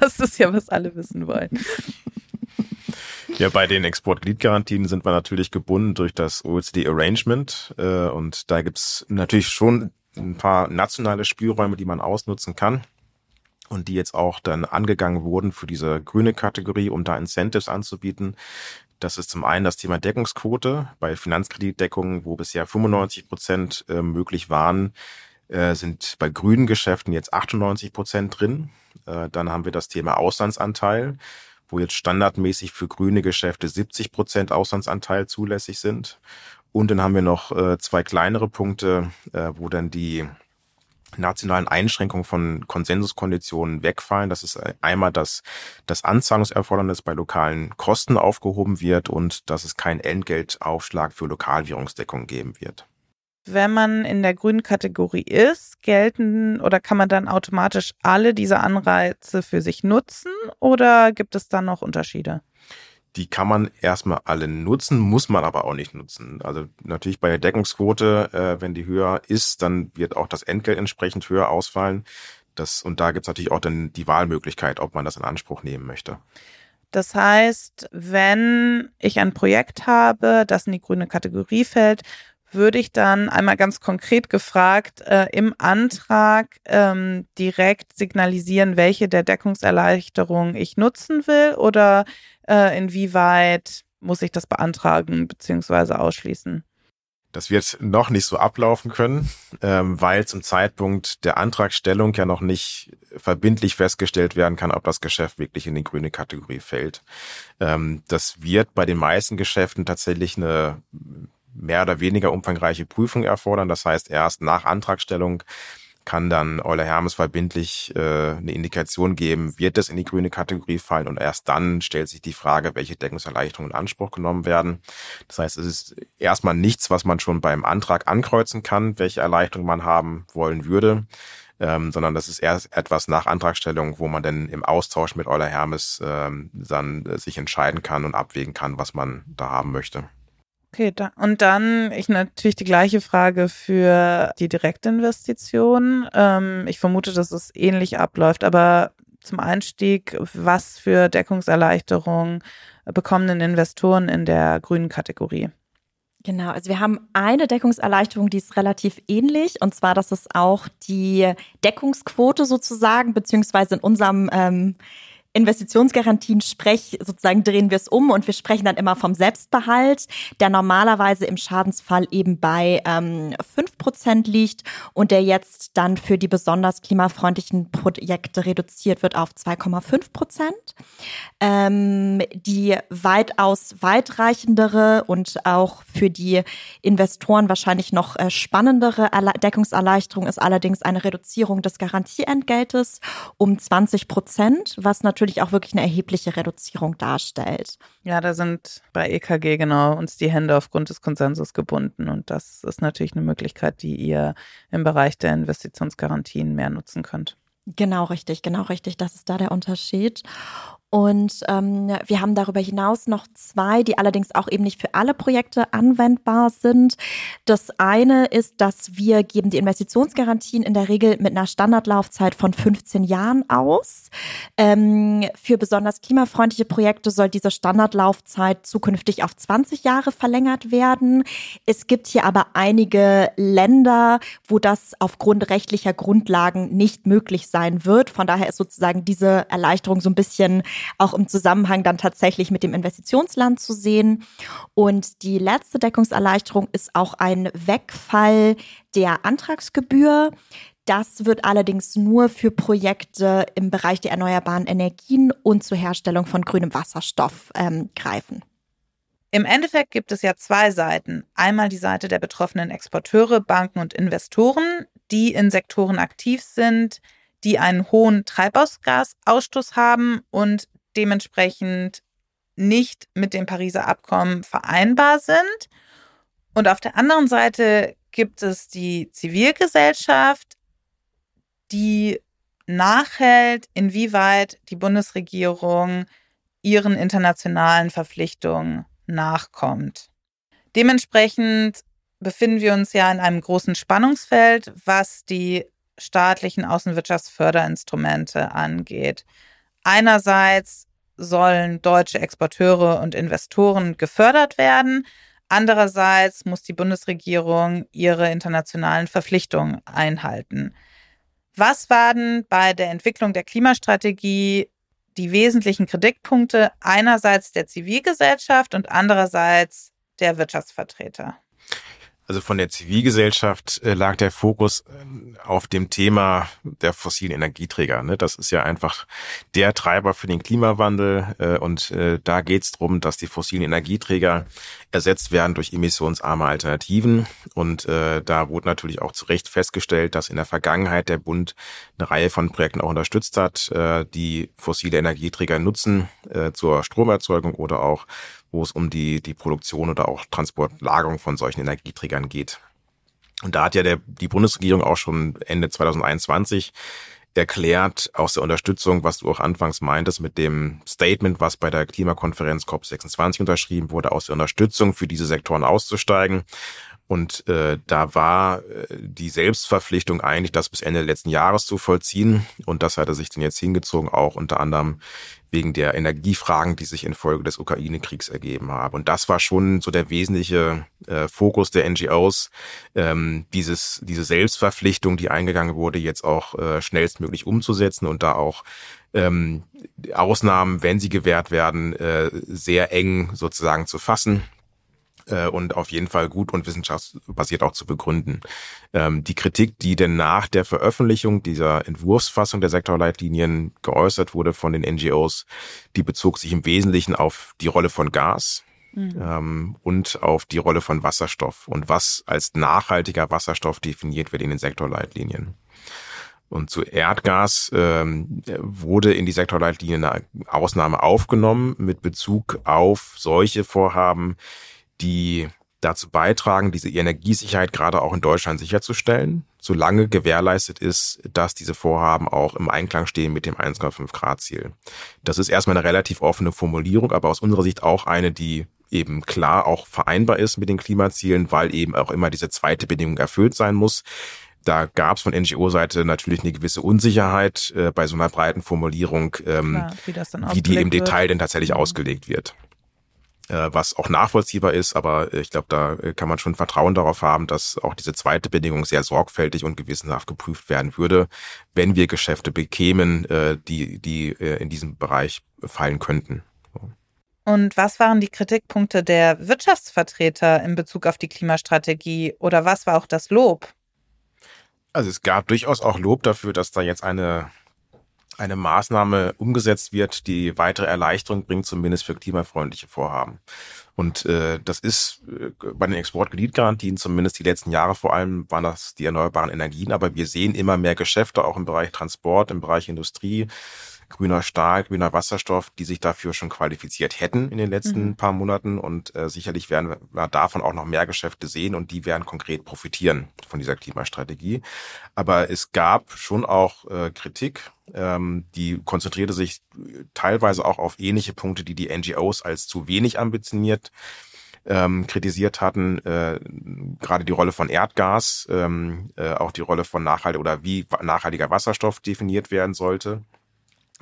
Das ist ja, was alle wissen wollen. Ja, bei den Exportkreditgarantien sind wir natürlich gebunden durch das OECD Arrangement. Äh, und da gibt's natürlich schon ein paar nationale Spielräume, die man ausnutzen kann und die jetzt auch dann angegangen wurden für diese grüne Kategorie, um da Incentives anzubieten. Das ist zum einen das Thema Deckungsquote. Bei Finanzkreditdeckungen, wo bisher 95 Prozent äh, möglich waren, äh, sind bei grünen Geschäften jetzt 98 Prozent drin. Äh, dann haben wir das Thema Auslandsanteil, wo jetzt standardmäßig für grüne Geschäfte 70 Prozent Auslandsanteil zulässig sind. Und dann haben wir noch äh, zwei kleinere Punkte, äh, wo dann die nationalen Einschränkungen von Konsensuskonditionen wegfallen. Das ist einmal, dass das Anzahlungserfordernis bei lokalen Kosten aufgehoben wird und dass es keinen Entgeltaufschlag für Lokalwährungsdeckung geben wird. Wenn man in der grünen Kategorie ist, gelten oder kann man dann automatisch alle diese Anreize für sich nutzen oder gibt es da noch Unterschiede? Die kann man erstmal alle nutzen, muss man aber auch nicht nutzen. Also natürlich bei der Deckungsquote, äh, wenn die höher ist, dann wird auch das Entgelt entsprechend höher ausfallen. Das, und da gibt's natürlich auch dann die Wahlmöglichkeit, ob man das in Anspruch nehmen möchte. Das heißt, wenn ich ein Projekt habe, das in die grüne Kategorie fällt, würde ich dann einmal ganz konkret gefragt äh, im Antrag ähm, direkt signalisieren, welche der Deckungserleichterungen ich nutzen will oder äh, inwieweit muss ich das beantragen bzw. ausschließen? Das wird noch nicht so ablaufen können, ähm, weil zum Zeitpunkt der Antragstellung ja noch nicht verbindlich festgestellt werden kann, ob das Geschäft wirklich in die grüne Kategorie fällt. Ähm, das wird bei den meisten Geschäften tatsächlich eine mehr oder weniger umfangreiche Prüfung erfordern. Das heißt, erst nach Antragstellung kann dann Euler Hermes verbindlich äh, eine Indikation geben, wird das in die grüne Kategorie fallen und erst dann stellt sich die Frage, welche Deckungserleichterungen in Anspruch genommen werden. Das heißt, es ist erstmal nichts, was man schon beim Antrag ankreuzen kann, welche Erleichterung man haben wollen würde, ähm, sondern das ist erst etwas nach Antragstellung, wo man dann im Austausch mit Euler Hermes ähm, dann äh, sich entscheiden kann und abwägen kann, was man da haben möchte. Okay, da, und dann ich natürlich die gleiche Frage für die Direktinvestition. Ähm, ich vermute, dass es ähnlich abläuft, aber zum Einstieg, was für Deckungserleichterungen bekommen denn Investoren in der grünen Kategorie? Genau, also wir haben eine Deckungserleichterung, die ist relativ ähnlich, und zwar, dass es auch die Deckungsquote sozusagen, beziehungsweise in unserem ähm, Investitionsgarantien sprech, sozusagen drehen wir es um und wir sprechen dann immer vom Selbstbehalt, der normalerweise im Schadensfall eben bei ähm, 5% liegt und der jetzt dann für die besonders klimafreundlichen Projekte reduziert wird auf 2,5 Prozent. Ähm, die weitaus weitreichendere und auch für die Investoren wahrscheinlich noch äh, spannendere Deckungserleichterung ist allerdings eine Reduzierung des Garantieentgeltes um 20 Prozent, was natürlich auch wirklich eine erhebliche Reduzierung darstellt. Ja, da sind bei EKG genau uns die Hände aufgrund des Konsensus gebunden und das ist natürlich eine Möglichkeit, die ihr im Bereich der Investitionsgarantien mehr nutzen könnt. Genau richtig, genau richtig. Das ist da der Unterschied. Und ähm, wir haben darüber hinaus noch zwei, die allerdings auch eben nicht für alle Projekte anwendbar sind. Das eine ist, dass wir geben die Investitionsgarantien in der Regel mit einer Standardlaufzeit von 15 Jahren aus. Ähm, für besonders klimafreundliche Projekte soll diese Standardlaufzeit zukünftig auf 20 Jahre verlängert werden. Es gibt hier aber einige Länder, wo das aufgrund rechtlicher Grundlagen nicht möglich sein wird. Von daher ist sozusagen diese Erleichterung so ein bisschen auch im Zusammenhang dann tatsächlich mit dem Investitionsland zu sehen. Und die letzte Deckungserleichterung ist auch ein Wegfall der Antragsgebühr. Das wird allerdings nur für Projekte im Bereich der erneuerbaren Energien und zur Herstellung von grünem Wasserstoff ähm, greifen. Im Endeffekt gibt es ja zwei Seiten. Einmal die Seite der betroffenen Exporteure, Banken und Investoren, die in Sektoren aktiv sind, die einen hohen Treibhausgasausstoß haben und dementsprechend nicht mit dem Pariser Abkommen vereinbar sind. Und auf der anderen Seite gibt es die Zivilgesellschaft, die nachhält, inwieweit die Bundesregierung ihren internationalen Verpflichtungen nachkommt. Dementsprechend befinden wir uns ja in einem großen Spannungsfeld, was die staatlichen Außenwirtschaftsförderinstrumente angeht. Einerseits sollen deutsche Exporteure und Investoren gefördert werden. Andererseits muss die Bundesregierung ihre internationalen Verpflichtungen einhalten. Was waren bei der Entwicklung der Klimastrategie die wesentlichen Kritikpunkte einerseits der Zivilgesellschaft und andererseits der Wirtschaftsvertreter? Also von der Zivilgesellschaft äh, lag der Fokus äh, auf dem Thema der fossilen Energieträger. Ne? Das ist ja einfach der Treiber für den Klimawandel. Äh, und da geht es darum, dass die fossilen Energieträger ersetzt werden durch emissionsarme Alternativen. Und da wurde natürlich auch zu Recht festgestellt, dass in der Vergangenheit der Bund eine Reihe von Projekten auch unterstützt hat, die fossile Energieträger nutzen zur Stromerzeugung oder auch wo es um die, die Produktion oder auch Transportlagerung von solchen Energieträgern geht. Und da hat ja der, die Bundesregierung auch schon Ende 2021 erklärt aus der Unterstützung, was du auch anfangs meintest, mit dem Statement, was bei der Klimakonferenz COP26 unterschrieben wurde, aus der Unterstützung für diese Sektoren auszusteigen. Und äh, da war äh, die Selbstverpflichtung eigentlich, das bis Ende letzten Jahres zu vollziehen. Und das hat er sich dann jetzt hingezogen, auch unter anderem wegen der Energiefragen, die sich infolge des Ukraine-Kriegs ergeben haben. Und das war schon so der wesentliche äh, Fokus der NGOs, ähm, dieses, diese Selbstverpflichtung, die eingegangen wurde, jetzt auch äh, schnellstmöglich umzusetzen und da auch ähm, Ausnahmen, wenn sie gewährt werden, äh, sehr eng sozusagen zu fassen äh, und auf jeden Fall gut und wissenschaftsbasiert auch zu begründen. Ähm, die Kritik, die denn nach der Veröffentlichung dieser Entwurfsfassung der Sektorleitlinien geäußert wurde von den NGOs, die bezog sich im Wesentlichen auf die Rolle von Gas mhm. ähm, und auf die Rolle von Wasserstoff und was als nachhaltiger Wasserstoff definiert wird in den Sektorleitlinien. Und zu Erdgas ähm, wurde in die Sektorleitlinien eine Ausnahme aufgenommen mit Bezug auf solche Vorhaben, die dazu beitragen, diese Energiesicherheit gerade auch in Deutschland sicherzustellen, solange gewährleistet ist, dass diese Vorhaben auch im Einklang stehen mit dem 1,5 Grad Ziel. Das ist erstmal eine relativ offene Formulierung, aber aus unserer Sicht auch eine, die eben klar auch vereinbar ist mit den Klimazielen, weil eben auch immer diese zweite Bedingung erfüllt sein muss. Da gab es von NGO-Seite natürlich eine gewisse Unsicherheit äh, bei so einer breiten Formulierung, ähm, Klar, wie, wie die im Detail wird. denn tatsächlich mhm. ausgelegt wird was auch nachvollziehbar ist, aber ich glaube, da äh, kann man schon Vertrauen darauf haben, dass auch diese zweite Bedingung sehr sorgfältig und gewissenhaft geprüft werden würde, wenn wir Geschäfte bekämen, äh, die, die in diesem Bereich fallen könnten. Und was waren die Kritikpunkte der Wirtschaftsvertreter in Bezug auf die Klimastrategie oder was war auch das Lob? Also es gab durchaus auch Lob dafür, dass da jetzt eine eine Maßnahme umgesetzt wird, die weitere Erleichterung bringt, zumindest für klimafreundliche Vorhaben. Und äh, das ist äh, bei den Exportkreditgarantien zumindest die letzten Jahre vor allem waren das die erneuerbaren Energien, aber wir sehen immer mehr Geschäfte auch im Bereich Transport, im Bereich Industrie, grüner Stahl, grüner Wasserstoff, die sich dafür schon qualifiziert hätten in den letzten mhm. paar Monaten. Und äh, sicherlich werden wir davon auch noch mehr Geschäfte sehen und die werden konkret profitieren von dieser Klimastrategie. Aber es gab schon auch äh, Kritik, ähm, die konzentrierte sich teilweise auch auf ähnliche Punkte, die die NGOs als zu wenig ambitioniert ähm, kritisiert hatten, äh, gerade die Rolle von Erdgas, ähm, äh, auch die Rolle von nachhaltig oder wie nachhaltiger Wasserstoff definiert werden sollte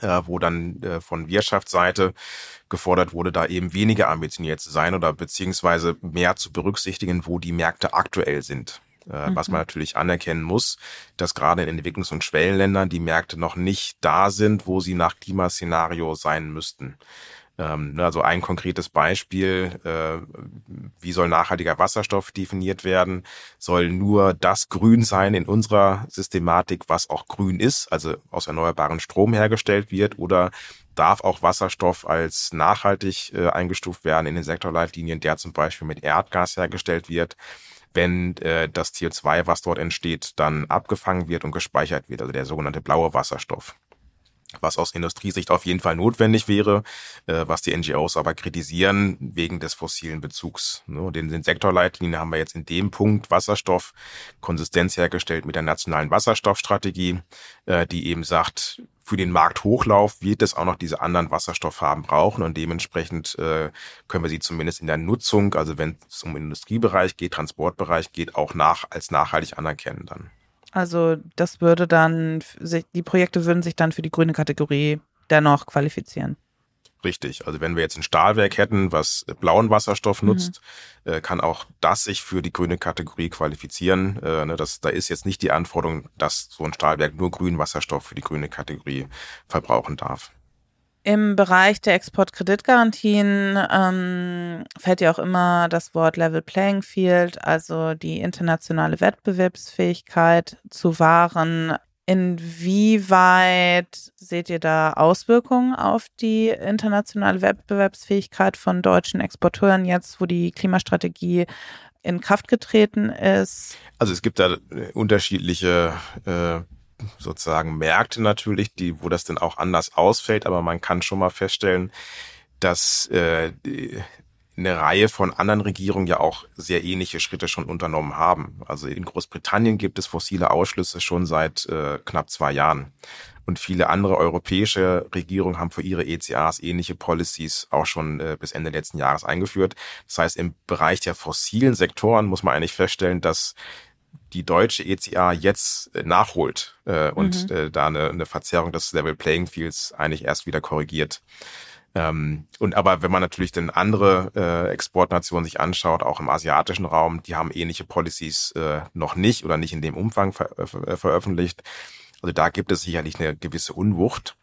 äh, wo dann äh, von Wirtschaftsseite gefordert wurde, da eben weniger ambitioniert zu sein oder beziehungsweise mehr zu berücksichtigen, wo die Märkte aktuell sind. Äh, mhm. Was man natürlich anerkennen muss, dass gerade in Entwicklungs- und Schwellenländern die Märkte noch nicht da sind, wo sie nach Klimaszenario sein müssten. Ähm, ne, also ein konkretes Beispiel, äh, wie soll nachhaltiger Wasserstoff definiert werden? Soll nur das grün sein in unserer Systematik, was auch grün ist, also aus erneuerbaren Strom hergestellt wird? Oder darf auch Wasserstoff als nachhaltig äh, eingestuft werden in den Sektorleitlinien, der zum Beispiel mit Erdgas hergestellt wird? wenn äh, das CO2, was dort entsteht, dann abgefangen wird und gespeichert wird, also der sogenannte blaue Wasserstoff was aus Industriesicht auf jeden Fall notwendig wäre, äh, was die NGOs aber kritisieren wegen des fossilen Bezugs. Ne? Den, den Sektorleitlinien haben wir jetzt in dem Punkt Wasserstoff Konsistenz hergestellt mit der nationalen Wasserstoffstrategie, äh, die eben sagt, für den Markthochlauf wird es auch noch diese anderen Wasserstofffarben brauchen und dementsprechend äh, können wir sie zumindest in der Nutzung, also wenn es um Industriebereich geht, Transportbereich geht, auch nach als nachhaltig anerkennen dann. Also das würde dann, die Projekte würden sich dann für die grüne Kategorie dennoch qualifizieren. Richtig. Also wenn wir jetzt ein Stahlwerk hätten, was blauen Wasserstoff mhm. nutzt, mhm. äh, kann auch das sich für die grüne Kategorie qualifizieren. Äh, ne, das, da ist jetzt nicht die Anforderung, dass so ein Stahlwerk nur grünen Wasserstoff für die grüne Kategorie verbrauchen darf. Im Bereich der Exportkreditgarantien ähm, fällt ja auch immer das Wort Level Playing Field, also die internationale Wettbewerbsfähigkeit zu wahren. Inwieweit seht ihr da Auswirkungen auf die internationale Wettbewerbsfähigkeit von deutschen Exporteuren jetzt, wo die Klimastrategie in Kraft getreten ist? Also es gibt da unterschiedliche äh, sozusagen Märkte natürlich, die, wo das denn auch anders ausfällt, aber man kann schon mal feststellen, dass äh, eine Reihe von anderen Regierungen ja auch sehr ähnliche Schritte schon unternommen haben. Also in Großbritannien gibt es fossile Ausschlüsse schon seit äh, knapp zwei Jahren. Und viele andere europäische Regierungen haben für ihre ECAs ähnliche Policies auch schon äh, bis Ende letzten Jahres eingeführt. Das heißt, im Bereich der fossilen Sektoren muss man eigentlich feststellen, dass die deutsche ECA jetzt äh, nachholt äh, und mhm. äh, da eine, eine Verzerrung des Level Playing Fields eigentlich erst wieder korrigiert. Ähm, und aber wenn man natürlich dann andere äh, Exportnationen sich anschaut, auch im asiatischen Raum, die haben ähnliche Policies äh, noch nicht oder nicht in dem Umfang ver ver veröffentlicht. Also da gibt es sicherlich eine gewisse Unwucht.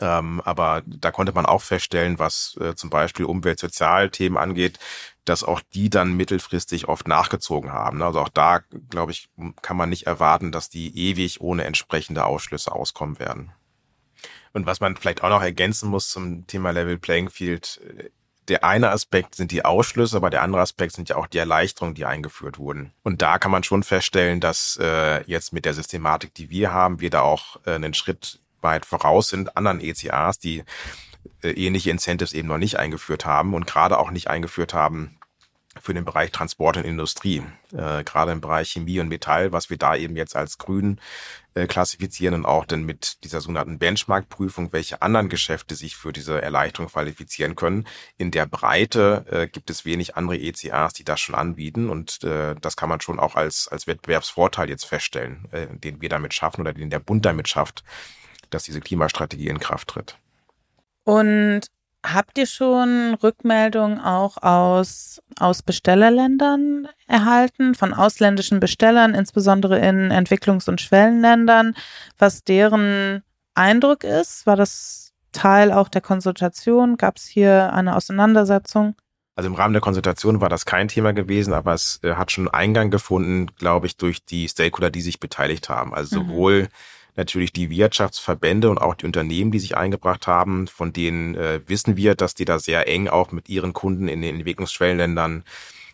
Ähm, aber da konnte man auch feststellen, was äh, zum Beispiel Umwelt-Sozialthemen angeht, dass auch die dann mittelfristig oft nachgezogen haben. Also auch da, glaube ich, kann man nicht erwarten, dass die ewig ohne entsprechende Ausschlüsse auskommen werden. Und was man vielleicht auch noch ergänzen muss zum Thema Level Playing Field, der eine Aspekt sind die Ausschlüsse, aber der andere Aspekt sind ja auch die Erleichterungen, die eingeführt wurden. Und da kann man schon feststellen, dass äh, jetzt mit der Systematik, die wir haben, wir da auch äh, einen Schritt weit voraus sind anderen ECAs, die äh, ähnliche Incentives eben noch nicht eingeführt haben und gerade auch nicht eingeführt haben für den Bereich Transport und Industrie. Äh, gerade im Bereich Chemie und Metall, was wir da eben jetzt als grün äh, klassifizieren und auch dann mit dieser sogenannten Benchmark-Prüfung, welche anderen Geschäfte sich für diese Erleichterung qualifizieren können. In der Breite äh, gibt es wenig andere ECAs, die das schon anbieten und äh, das kann man schon auch als, als Wettbewerbsvorteil jetzt feststellen, äh, den wir damit schaffen oder den der Bund damit schafft, dass diese Klimastrategie in Kraft tritt. Und Habt ihr schon Rückmeldungen auch aus, aus Bestellerländern erhalten, von ausländischen Bestellern, insbesondere in Entwicklungs- und Schwellenländern, was deren Eindruck ist? War das Teil auch der Konsultation? Gab es hier eine Auseinandersetzung? Also im Rahmen der Konsultation war das kein Thema gewesen, aber es äh, hat schon Eingang gefunden, glaube ich, durch die Stakeholder, die sich beteiligt haben. Also mhm. Natürlich die Wirtschaftsverbände und auch die Unternehmen, die sich eingebracht haben, von denen äh, wissen wir, dass die da sehr eng auch mit ihren Kunden in den Entwicklungsschwellenländern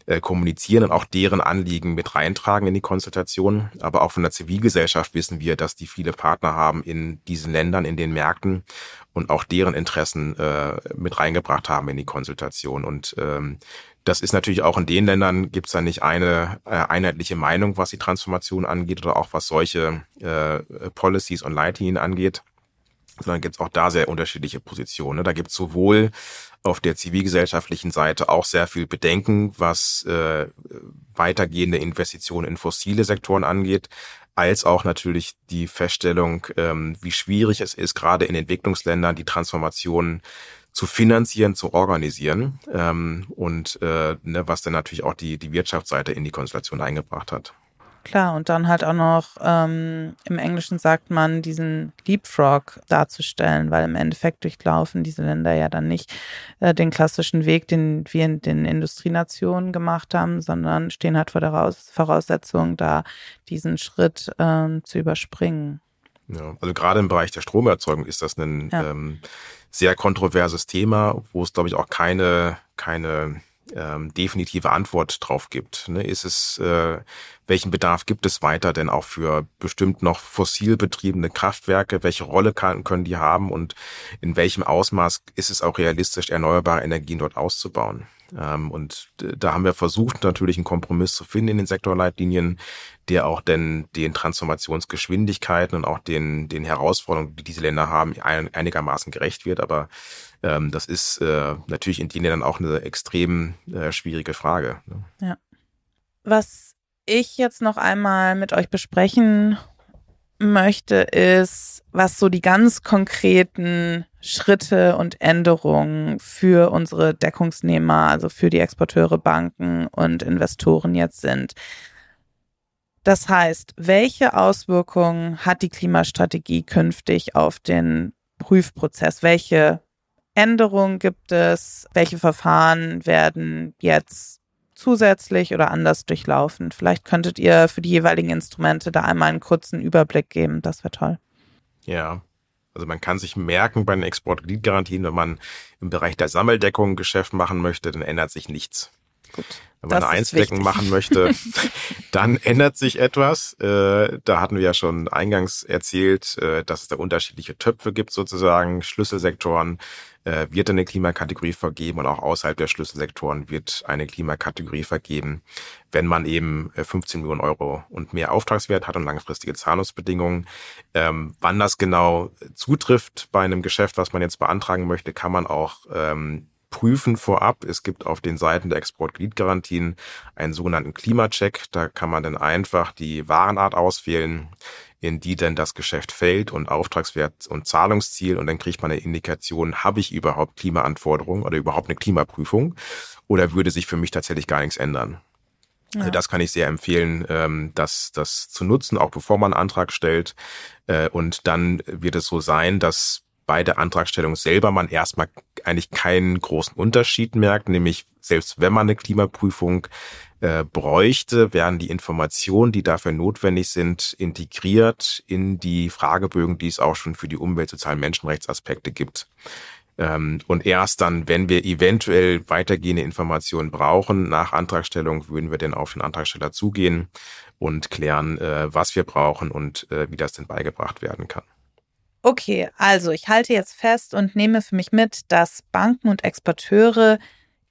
äh, kommunizieren und auch deren Anliegen mit reintragen in die Konsultation. Aber auch von der Zivilgesellschaft wissen wir, dass die viele Partner haben in diesen Ländern, in den Märkten und auch deren Interessen äh, mit reingebracht haben in die Konsultation. Und ähm, das ist natürlich auch in den Ländern gibt es da nicht eine äh, einheitliche Meinung, was die Transformation angeht oder auch was solche äh, Policies und Leitlinien angeht, sondern gibt es auch da sehr unterschiedliche Positionen. Da gibt es sowohl auf der zivilgesellschaftlichen Seite auch sehr viel Bedenken, was äh, weitergehende Investitionen in fossile Sektoren angeht, als auch natürlich die Feststellung, ähm, wie schwierig es ist, gerade in Entwicklungsländern die Transformation zu finanzieren, zu organisieren ähm, und äh, ne, was dann natürlich auch die, die Wirtschaftsseite in die Konstellation eingebracht hat. Klar, und dann halt auch noch, ähm, im Englischen sagt man, diesen Leapfrog darzustellen, weil im Endeffekt durchlaufen diese Länder ja dann nicht äh, den klassischen Weg, den wir in den Industrienationen gemacht haben, sondern stehen halt vor der Voraussetzung, da diesen Schritt ähm, zu überspringen. Ja, also gerade im Bereich der Stromerzeugung ist das ein ja. ähm, sehr kontroverses Thema, wo es, glaube ich, auch keine, keine ähm, definitive Antwort drauf gibt. Ne? Ist es, äh, welchen Bedarf gibt es weiter denn auch für bestimmt noch fossil betriebene Kraftwerke? Welche Rolle kann, können die haben und in welchem Ausmaß ist es auch realistisch, erneuerbare Energien dort auszubauen? Ähm, und da haben wir versucht, natürlich einen Kompromiss zu finden in den Sektorleitlinien, der auch denn den Transformationsgeschwindigkeiten und auch den, den Herausforderungen, die diese Länder haben, einigermaßen gerecht wird. Aber ähm, das ist äh, natürlich in den Ländern auch eine extrem äh, schwierige Frage. Ne? Ja. Was ich jetzt noch einmal mit euch besprechen möchte, ist, was so die ganz konkreten Schritte und Änderungen für unsere Deckungsnehmer, also für die Exporteure, Banken und Investoren jetzt sind. Das heißt, welche Auswirkungen hat die Klimastrategie künftig auf den Prüfprozess? Welche Änderungen gibt es? Welche Verfahren werden jetzt zusätzlich oder anders durchlaufen? Vielleicht könntet ihr für die jeweiligen Instrumente da einmal einen kurzen Überblick geben. Das wäre toll. Ja, also man kann sich merken bei den Exportkreditgarantien, wenn man im Bereich der Sammeldeckung Geschäft machen möchte, dann ändert sich nichts. Gut. Wenn man eine Einzeldeckung machen möchte, dann ändert sich etwas. Äh, da hatten wir ja schon eingangs erzählt, äh, dass es da unterschiedliche Töpfe gibt sozusagen, Schlüsselsektoren wird eine Klimakategorie vergeben und auch außerhalb der Schlüsselsektoren wird eine Klimakategorie vergeben, wenn man eben 15 Millionen Euro und mehr Auftragswert hat und langfristige Zahlungsbedingungen. Ähm, wann das genau zutrifft bei einem Geschäft, was man jetzt beantragen möchte, kann man auch ähm, prüfen vorab. Es gibt auf den Seiten der Exportkreditgarantien einen sogenannten Klimacheck. Da kann man dann einfach die Warenart auswählen, in die denn das Geschäft fällt und Auftragswert und Zahlungsziel. Und dann kriegt man eine Indikation, habe ich überhaupt Klimaanforderungen oder überhaupt eine Klimaprüfung oder würde sich für mich tatsächlich gar nichts ändern. Ja. Also das kann ich sehr empfehlen, ähm, das, das zu nutzen, auch bevor man einen Antrag stellt. Äh, und dann wird es so sein, dass bei der Antragstellung selber man erstmal eigentlich keinen großen Unterschied merkt, nämlich selbst wenn man eine Klimaprüfung äh, bräuchte, werden die Informationen, die dafür notwendig sind, integriert in die Fragebögen, die es auch schon für die Umwelt, sozialen Menschenrechtsaspekte gibt. Ähm, und erst dann, wenn wir eventuell weitergehende Informationen brauchen, nach Antragstellung würden wir dann auf den Antragsteller zugehen und klären, äh, was wir brauchen und äh, wie das denn beigebracht werden kann. Okay, also ich halte jetzt fest und nehme für mich mit, dass Banken und Exporteure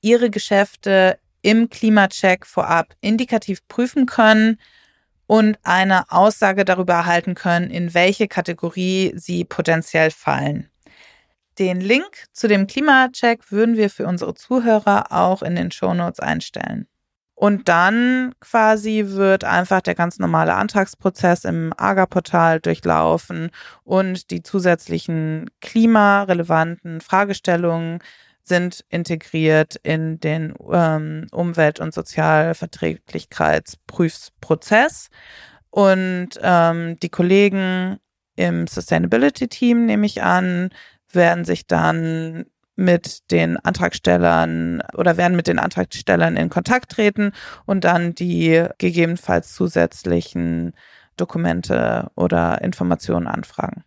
ihre Geschäfte im Klimacheck vorab indikativ prüfen können und eine Aussage darüber erhalten können, in welche Kategorie sie potenziell fallen. Den Link zu dem Klimacheck würden wir für unsere Zuhörer auch in den Shownotes einstellen. Und dann quasi wird einfach der ganz normale Antragsprozess im AGA-Portal durchlaufen und die zusätzlichen klimarelevanten Fragestellungen sind integriert in den ähm, Umwelt- und Sozialverträglichkeitsprüfprozess. Und ähm, die Kollegen im Sustainability-Team, nehme ich an, werden sich dann mit den Antragstellern oder werden mit den Antragstellern in Kontakt treten und dann die gegebenenfalls zusätzlichen Dokumente oder Informationen anfragen.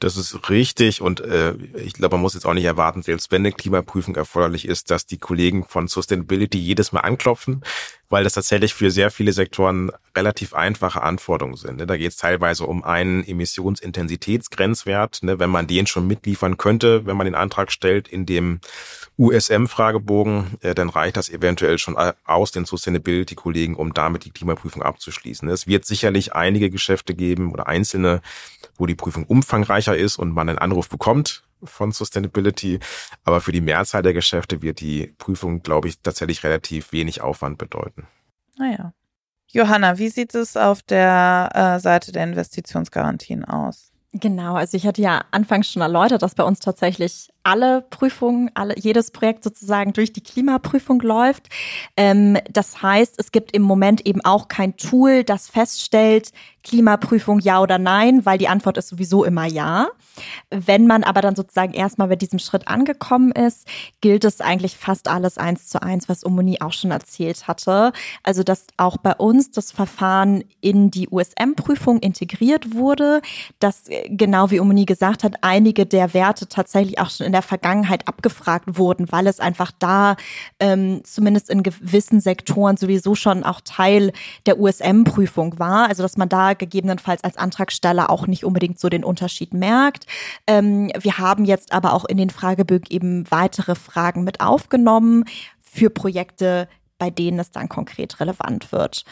Das ist richtig und äh, ich glaube, man muss jetzt auch nicht erwarten, selbst wenn eine Klimaprüfung erforderlich ist, dass die Kollegen von Sustainability jedes Mal anklopfen weil das tatsächlich für sehr viele Sektoren relativ einfache Anforderungen sind. Ne? Da geht es teilweise um einen Emissionsintensitätsgrenzwert. Ne? Wenn man den schon mitliefern könnte, wenn man den Antrag stellt in dem USM-Fragebogen, äh, dann reicht das eventuell schon aus den Sustainability-Kollegen, um damit die Klimaprüfung abzuschließen. Es wird sicherlich einige Geschäfte geben oder einzelne, wo die Prüfung umfangreicher ist und man einen Anruf bekommt von Sustainability. Aber für die Mehrzahl der Geschäfte wird die Prüfung, glaube ich, tatsächlich relativ wenig Aufwand bedeuten. Naja. Johanna, wie sieht es auf der äh, Seite der Investitionsgarantien aus? Genau, also ich hatte ja anfangs schon erläutert, dass bei uns tatsächlich alle Prüfungen, alle, jedes Projekt sozusagen durch die Klimaprüfung läuft. Ähm, das heißt, es gibt im Moment eben auch kein Tool, das feststellt, Klimaprüfung ja oder nein, weil die Antwort ist sowieso immer ja. Wenn man aber dann sozusagen erstmal bei diesem Schritt angekommen ist, gilt es eigentlich fast alles eins zu eins, was Omoni auch schon erzählt hatte. Also, dass auch bei uns das Verfahren in die USM-Prüfung integriert wurde, dass genau wie Omoni gesagt hat, einige der Werte tatsächlich auch schon in der Vergangenheit abgefragt wurden, weil es einfach da ähm, zumindest in gewissen Sektoren sowieso schon auch Teil der USM-Prüfung war. Also, dass man da gegebenenfalls als Antragsteller auch nicht unbedingt so den Unterschied merkt. Ähm, wir haben jetzt aber auch in den Fragebögen eben weitere Fragen mit aufgenommen für Projekte, bei denen es dann konkret relevant wird.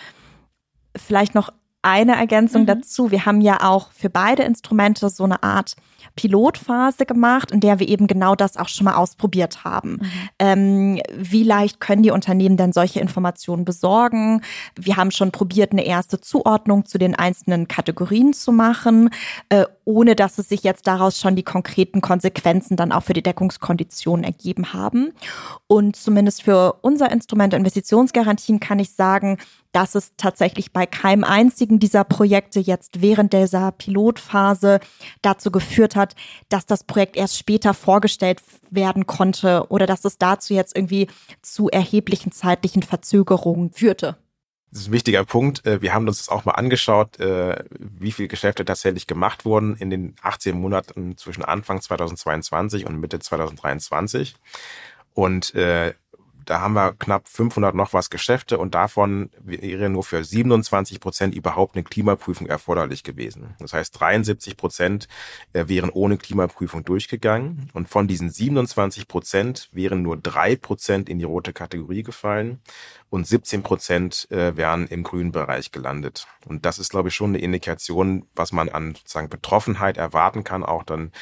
Vielleicht noch eine Ergänzung mhm. dazu. Wir haben ja auch für beide Instrumente so eine Art Pilotphase gemacht, in der wir eben genau das auch schon mal ausprobiert haben. Mhm. Ähm, wie leicht können die Unternehmen denn solche Informationen besorgen? Wir haben schon probiert, eine erste Zuordnung zu den einzelnen Kategorien zu machen, äh, ohne dass es sich jetzt daraus schon die konkreten Konsequenzen dann auch für die Deckungskonditionen ergeben haben. Und zumindest für unser Instrument Investitionsgarantien kann ich sagen, dass es tatsächlich bei keinem einzigen dieser Projekte jetzt während dieser Pilotphase dazu geführt hat, dass das Projekt erst später vorgestellt werden konnte oder dass es dazu jetzt irgendwie zu erheblichen zeitlichen Verzögerungen führte. Das ist ein wichtiger Punkt. Äh, wir haben uns das auch mal angeschaut, äh, wie viele Geschäfte tatsächlich gemacht wurden in den 18 Monaten zwischen Anfang 2022 und Mitte 2023. Und äh, da haben wir knapp 500 noch was Geschäfte und davon wäre nur für 27 Prozent überhaupt eine Klimaprüfung erforderlich gewesen. Das heißt, 73 Prozent äh, wären ohne Klimaprüfung durchgegangen und von diesen 27 Prozent wären nur drei Prozent in die rote Kategorie gefallen und 17 Prozent äh, wären im grünen Bereich gelandet. Und das ist, glaube ich, schon eine Indikation, was man an sozusagen Betroffenheit erwarten kann, auch dann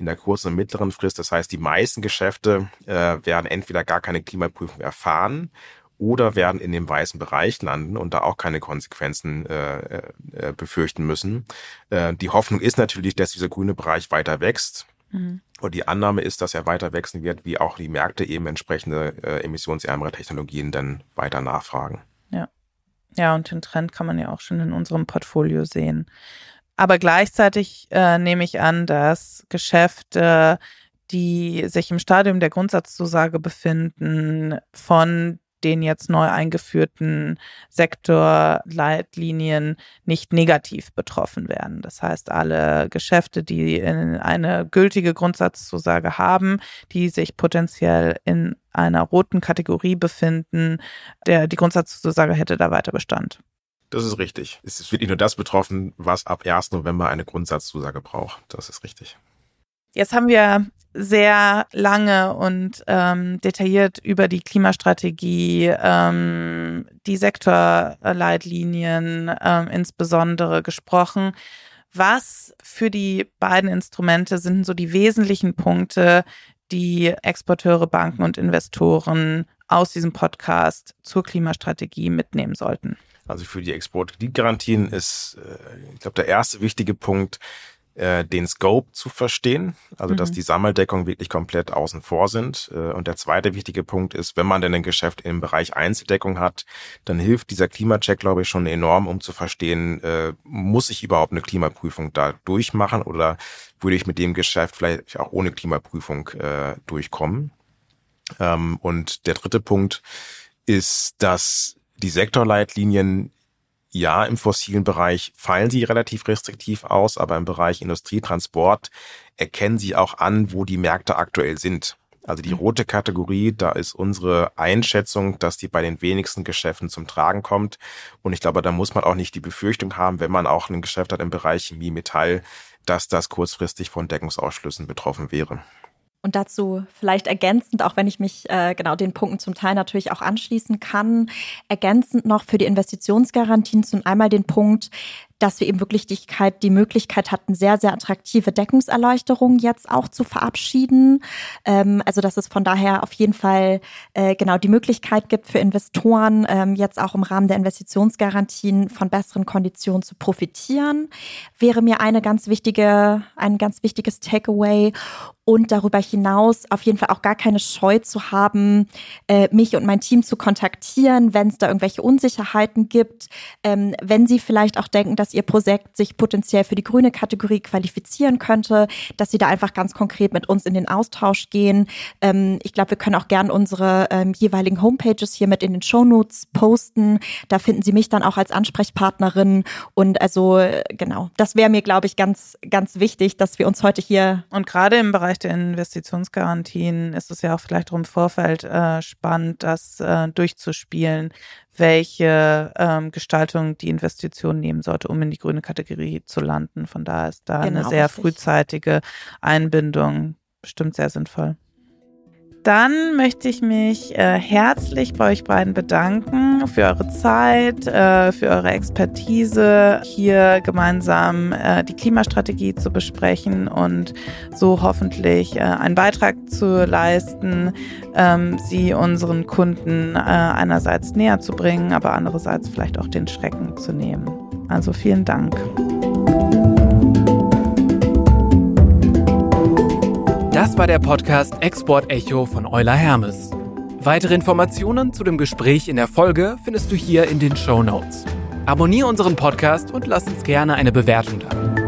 in der kurzen und mittleren Frist. Das heißt, die meisten Geschäfte äh, werden entweder gar keine Klimaprüfung erfahren oder werden in dem weißen Bereich landen und da auch keine Konsequenzen äh, äh, befürchten müssen. Äh, die Hoffnung ist natürlich, dass dieser grüne Bereich weiter wächst. Mhm. Und die Annahme ist, dass er weiter wachsen wird, wie auch die Märkte eben entsprechende äh, emissionsärmere Technologien dann weiter nachfragen. Ja. Ja, und den Trend kann man ja auch schon in unserem Portfolio sehen. Aber gleichzeitig äh, nehme ich an, dass Geschäfte, die sich im Stadium der Grundsatzzusage befinden, von den jetzt neu eingeführten Sektorleitlinien nicht negativ betroffen werden. Das heißt, alle Geschäfte, die eine gültige Grundsatzzusage haben, die sich potenziell in einer roten Kategorie befinden, der, die Grundsatzzusage hätte da weiter Bestand. Das ist richtig. Es wird nicht nur das betroffen, was ab 1. November eine Grundsatzzusage braucht. Das ist richtig. Jetzt haben wir sehr lange und ähm, detailliert über die Klimastrategie, ähm, die Sektorleitlinien ähm, insbesondere gesprochen. Was für die beiden Instrumente sind so die wesentlichen Punkte, die Exporteure, Banken und Investoren aus diesem Podcast zur Klimastrategie mitnehmen sollten? Also für die Exportkreditgarantien ist, äh, ich glaube, der erste wichtige Punkt, äh, den Scope zu verstehen, also mhm. dass die Sammeldeckung wirklich komplett außen vor sind. Äh, und der zweite wichtige Punkt ist, wenn man denn ein Geschäft im Bereich Einzeldeckung hat, dann hilft dieser Klimacheck, glaube ich, schon enorm, um zu verstehen, äh, muss ich überhaupt eine Klimaprüfung da durchmachen oder würde ich mit dem Geschäft vielleicht auch ohne Klimaprüfung äh, durchkommen. Ähm, und der dritte Punkt ist, dass die Sektorleitlinien ja, im fossilen Bereich fallen sie relativ restriktiv aus, aber im Bereich Industrietransport erkennen sie auch an, wo die Märkte aktuell sind. Also die mhm. rote Kategorie, da ist unsere Einschätzung, dass die bei den wenigsten Geschäften zum Tragen kommt. Und ich glaube, da muss man auch nicht die Befürchtung haben, wenn man auch ein Geschäft hat im Bereich Chemie, Metall, dass das kurzfristig von Deckungsausschlüssen betroffen wäre. Und dazu vielleicht ergänzend, auch wenn ich mich äh, genau den Punkten zum Teil natürlich auch anschließen kann, ergänzend noch für die Investitionsgarantien zum einmal den Punkt, dass wir eben wirklich die, die Möglichkeit hatten, sehr, sehr attraktive Deckungserleuchterungen jetzt auch zu verabschieden. Ähm, also dass es von daher auf jeden Fall äh, genau die Möglichkeit gibt für Investoren, ähm, jetzt auch im Rahmen der Investitionsgarantien von besseren Konditionen zu profitieren, wäre mir eine ganz wichtige, ein ganz wichtiges Takeaway. Und darüber hinaus auf jeden Fall auch gar keine Scheu zu haben, äh, mich und mein Team zu kontaktieren, wenn es da irgendwelche Unsicherheiten gibt, ähm, wenn Sie vielleicht auch denken, dass dass Ihr Projekt sich potenziell für die grüne Kategorie qualifizieren könnte, dass Sie da einfach ganz konkret mit uns in den Austausch gehen. Ähm, ich glaube, wir können auch gern unsere ähm, jeweiligen Homepages hier mit in den Shownotes posten. Da finden Sie mich dann auch als Ansprechpartnerin. Und also äh, genau, das wäre mir, glaube ich, ganz, ganz wichtig, dass wir uns heute hier. Und gerade im Bereich der Investitionsgarantien ist es ja auch vielleicht im Vorfeld äh, spannend, das äh, durchzuspielen welche ähm, Gestaltung die Investition nehmen sollte, um in die grüne Kategorie zu landen. Von daher ist da genau, eine sehr richtig. frühzeitige Einbindung bestimmt sehr sinnvoll. Dann möchte ich mich äh, herzlich bei euch beiden bedanken für eure Zeit, äh, für eure Expertise, hier gemeinsam äh, die Klimastrategie zu besprechen und so hoffentlich äh, einen Beitrag zu leisten, ähm, sie unseren Kunden äh, einerseits näher zu bringen, aber andererseits vielleicht auch den Schrecken zu nehmen. Also vielen Dank. Das war der Podcast Export Echo von Euler Hermes. Weitere Informationen zu dem Gespräch in der Folge findest du hier in den Show Notes. Abonniere unseren Podcast und lass uns gerne eine Bewertung da.